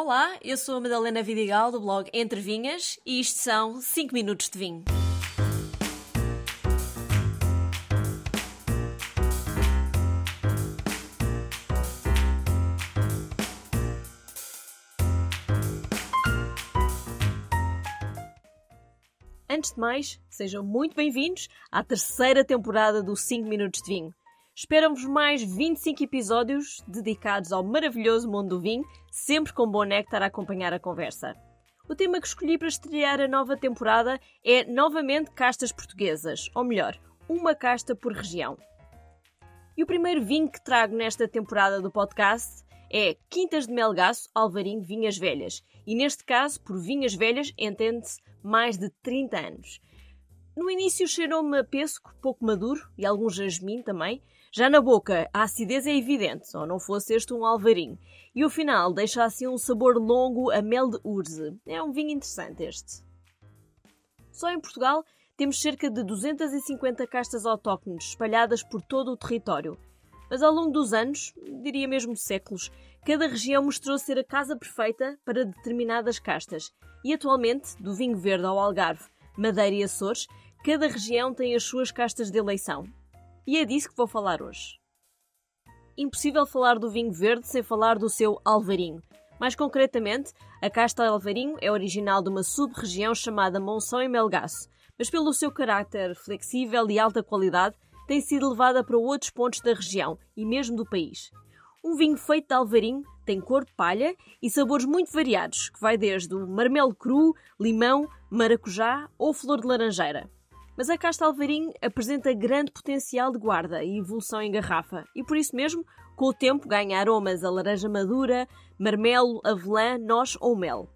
Olá, eu sou a Madalena Vidigal do blog Entre Vinhas e isto são 5 minutos de vinho. Antes de mais, sejam muito bem-vindos à terceira temporada do 5 Minutos de Vinho. Esperam-vos mais 25 episódios dedicados ao maravilhoso mundo do vinho, sempre com bom néctar a acompanhar a conversa. O tema que escolhi para estrear a nova temporada é novamente castas portuguesas, ou melhor, uma casta por região. E o primeiro vinho que trago nesta temporada do podcast é Quintas de Melgaço, Alvarinho, Vinhas Velhas. E neste caso, por Vinhas Velhas, entende-se mais de 30 anos. No início cheirou-me a pêssego, pouco maduro, e algum jasmim também, já na boca, a acidez é evidente, ou não fosse este um alvarinho. E o final deixa assim um sabor longo a mel de urze. É um vinho interessante este. Só em Portugal temos cerca de 250 castas autóctones espalhadas por todo o território. Mas ao longo dos anos, diria mesmo séculos, cada região mostrou ser a casa perfeita para determinadas castas. E atualmente, do vinho verde ao Algarve, Madeira e Açores, cada região tem as suas castas de eleição. E é disso que vou falar hoje. Impossível falar do vinho verde sem falar do seu alvarinho. Mais concretamente, a casta alvarinho é original de uma sub-região chamada Monção e Melgaço, mas pelo seu caráter flexível e alta qualidade, tem sido levada para outros pontos da região e mesmo do país. Um vinho feito de alvarinho tem cor de palha e sabores muito variados, que vai desde o marmelo cru, limão, maracujá ou flor de laranjeira. Mas a casta alvarinho apresenta grande potencial de guarda e evolução em garrafa, e por isso mesmo, com o tempo, ganha aromas a laranja madura, marmelo, avelã, noz ou mel.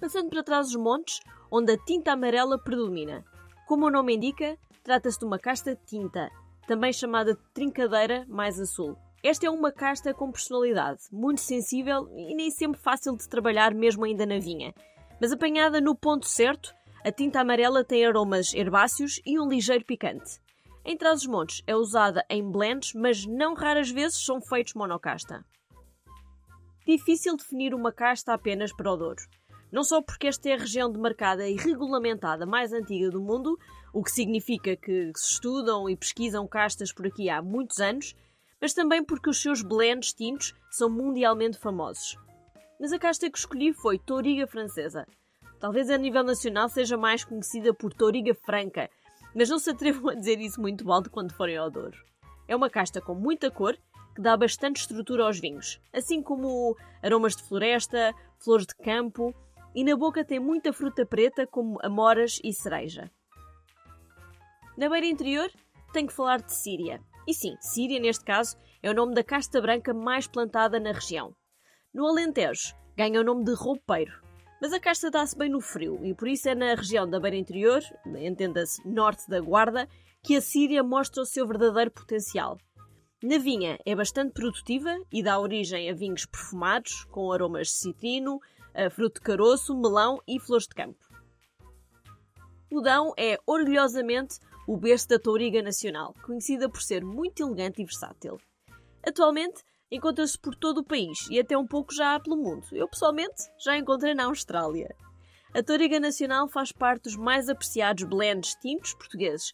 Passando para trás dos montes, onde a tinta amarela predomina. Como o nome indica, trata-se de uma casta tinta, também chamada de trincadeira mais azul. Esta é uma casta com personalidade, muito sensível e nem sempre fácil de trabalhar mesmo ainda na vinha. Mas apanhada no ponto certo, a tinta amarela tem aromas herbáceos e um ligeiro picante. Em Trás-os-Montes é usada em blends, mas não raras vezes são feitos monocasta. Difícil definir uma casta apenas para o Douro. Não só porque esta é a região demarcada e regulamentada mais antiga do mundo, o que significa que se estudam e pesquisam castas por aqui há muitos anos, mas também porque os seus blends tintos são mundialmente famosos. Mas a casta que escolhi foi Touriga Francesa, Talvez a nível nacional seja mais conhecida por Touriga Franca, mas não se atrevam a dizer isso muito alto quando forem ao Douro. É uma casta com muita cor que dá bastante estrutura aos vinhos, assim como aromas de floresta, flores de campo e na boca tem muita fruta preta como amoras e cereja. Na beira interior, tenho que falar de Síria. E sim, Síria, neste caso, é o nome da casta branca mais plantada na região. No Alentejo, ganha o nome de roupeiro, mas a casta dá-se bem no frio e por isso é na região da beira interior, entenda-se norte da Guarda, que a Síria mostra o seu verdadeiro potencial. Na vinha é bastante produtiva e dá origem a vinhos perfumados, com aromas de citrino, fruto de caroço, melão e flores de campo. O Dão é orgulhosamente o berço da touriga nacional, conhecida por ser muito elegante e versátil. Atualmente encontra-se por todo o país e até um pouco já pelo mundo. Eu, pessoalmente, já encontrei na Austrália. A Toriga Nacional faz parte dos mais apreciados blends tintos portugueses,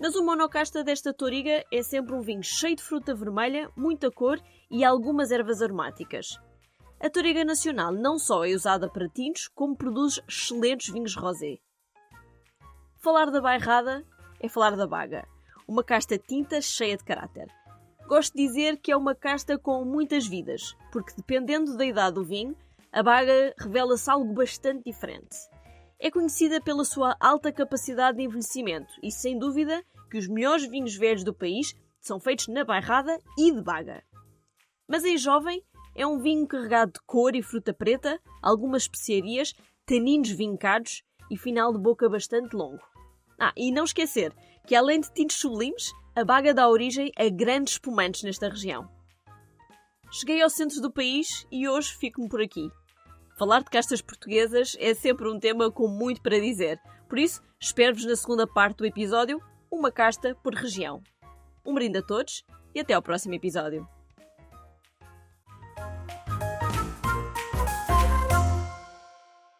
mas o monocasta desta Toriga é sempre um vinho cheio de fruta vermelha, muita cor e algumas ervas aromáticas. A Toriga Nacional não só é usada para tintos, como produz excelentes vinhos rosé. Falar da bairrada é falar da baga, uma casta tinta cheia de caráter. Gosto de dizer que é uma casta com muitas vidas, porque dependendo da idade do vinho, a baga revela-se algo bastante diferente. É conhecida pela sua alta capacidade de envelhecimento e, sem dúvida, que os melhores vinhos velhos do país são feitos na bairrada e de baga. Mas em jovem, é um vinho carregado de cor e fruta preta, algumas especiarias, taninos vincados e final de boca bastante longo. Ah, e não esquecer que além de tintos sublimes, a Baga dá origem a grandes espumantes nesta região. Cheguei ao centro do país e hoje fico-me por aqui. Falar de castas portuguesas é sempre um tema com muito para dizer, por isso espero-vos na segunda parte do episódio, uma casta por região. Um brinde a todos e até ao próximo episódio.